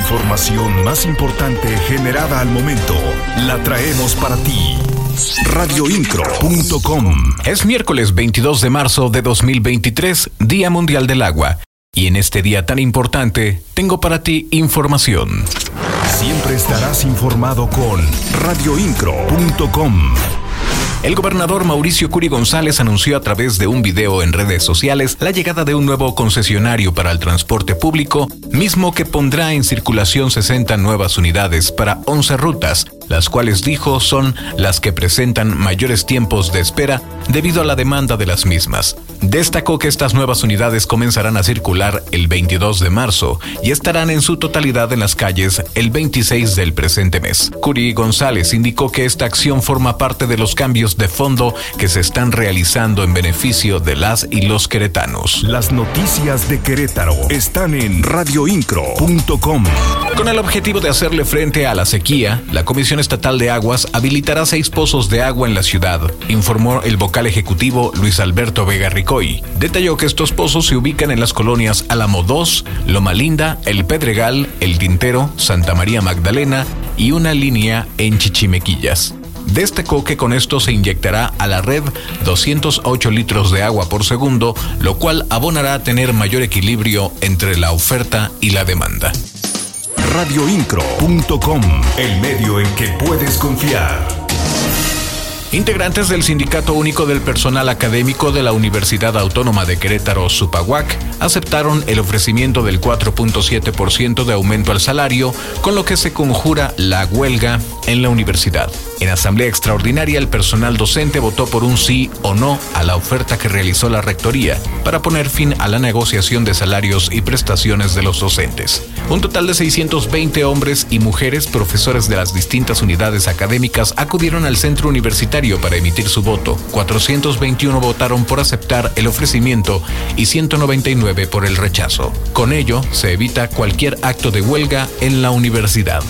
información más importante generada al momento la traemos para ti. Radioincro.com Es miércoles 22 de marzo de 2023, Día Mundial del Agua. Y en este día tan importante, tengo para ti información. Siempre estarás informado con radioincro.com. El gobernador Mauricio Curi González anunció a través de un video en redes sociales la llegada de un nuevo concesionario para el transporte público, mismo que pondrá en circulación 60 nuevas unidades para 11 rutas, las cuales dijo son las que presentan mayores tiempos de espera debido a la demanda de las mismas. Destacó que estas nuevas unidades comenzarán a circular el 22 de marzo y estarán en su totalidad en las calles el 26 del presente mes. Curi González indicó que esta acción forma parte de los cambios de fondo que se están realizando en beneficio de las y los queretanos. Las noticias de Querétaro están en radioincro.com. Con el objetivo de hacerle frente a la sequía, la Comisión Estatal de Aguas habilitará seis pozos de agua en la ciudad, informó el vocal ejecutivo Luis Alberto Vega Ricoy. Detalló que estos pozos se ubican en las colonias Álamo 2, Loma Linda, El Pedregal, El Tintero, Santa María Magdalena y una línea en Chichimequillas. Destacó que con esto se inyectará a la red 208 litros de agua por segundo, lo cual abonará a tener mayor equilibrio entre la oferta y la demanda. Radioincro.com, el medio en que puedes confiar. Integrantes del Sindicato Único del Personal Académico de la Universidad Autónoma de Querétaro, Supaguac, aceptaron el ofrecimiento del 4.7% de aumento al salario, con lo que se conjura la huelga en la universidad. En asamblea extraordinaria, el personal docente votó por un sí o no a la oferta que realizó la rectoría para poner fin a la negociación de salarios y prestaciones de los docentes. Un total de 620 hombres y mujeres, profesores de las distintas unidades académicas, acudieron al centro universitario para emitir su voto. 421 votaron por aceptar el ofrecimiento y 199 por el rechazo. Con ello, se evita cualquier acto de huelga en la universidad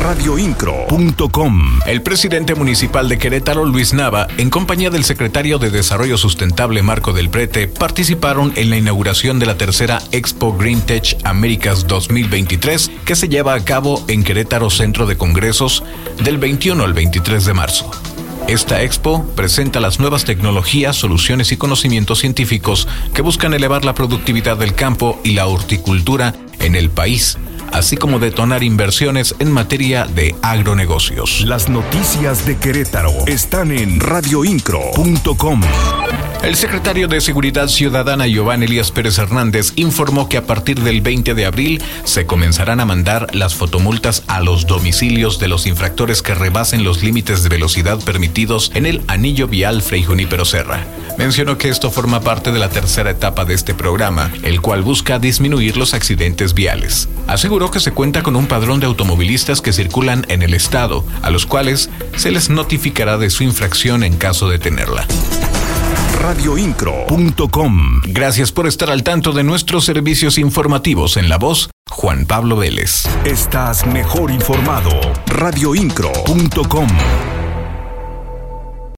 radioincro.com. El presidente municipal de Querétaro, Luis Nava, en compañía del secretario de Desarrollo Sustentable Marco del Prete, participaron en la inauguración de la tercera Expo Green Tech Américas 2023, que se lleva a cabo en Querétaro Centro de Congresos del 21 al 23 de marzo. Esta expo presenta las nuevas tecnologías, soluciones y conocimientos científicos que buscan elevar la productividad del campo y la horticultura en el país así como detonar inversiones en materia de agronegocios. Las noticias de Querétaro están en radioincro.com. El secretario de Seguridad Ciudadana Giovanni Elías Pérez Hernández informó que a partir del 20 de abril se comenzarán a mandar las fotomultas a los domicilios de los infractores que rebasen los límites de velocidad permitidos en el anillo vial Frei Junípero Serra. Mencionó que esto forma parte de la tercera etapa de este programa, el cual busca disminuir los accidentes viales. Aseguró que se cuenta con un padrón de automovilistas que circulan en el estado, a los cuales se les notificará de su infracción en caso de tenerla radioincro.com. Gracias por estar al tanto de nuestros servicios informativos en la voz Juan Pablo Vélez. Estás mejor informado. radioincro.com.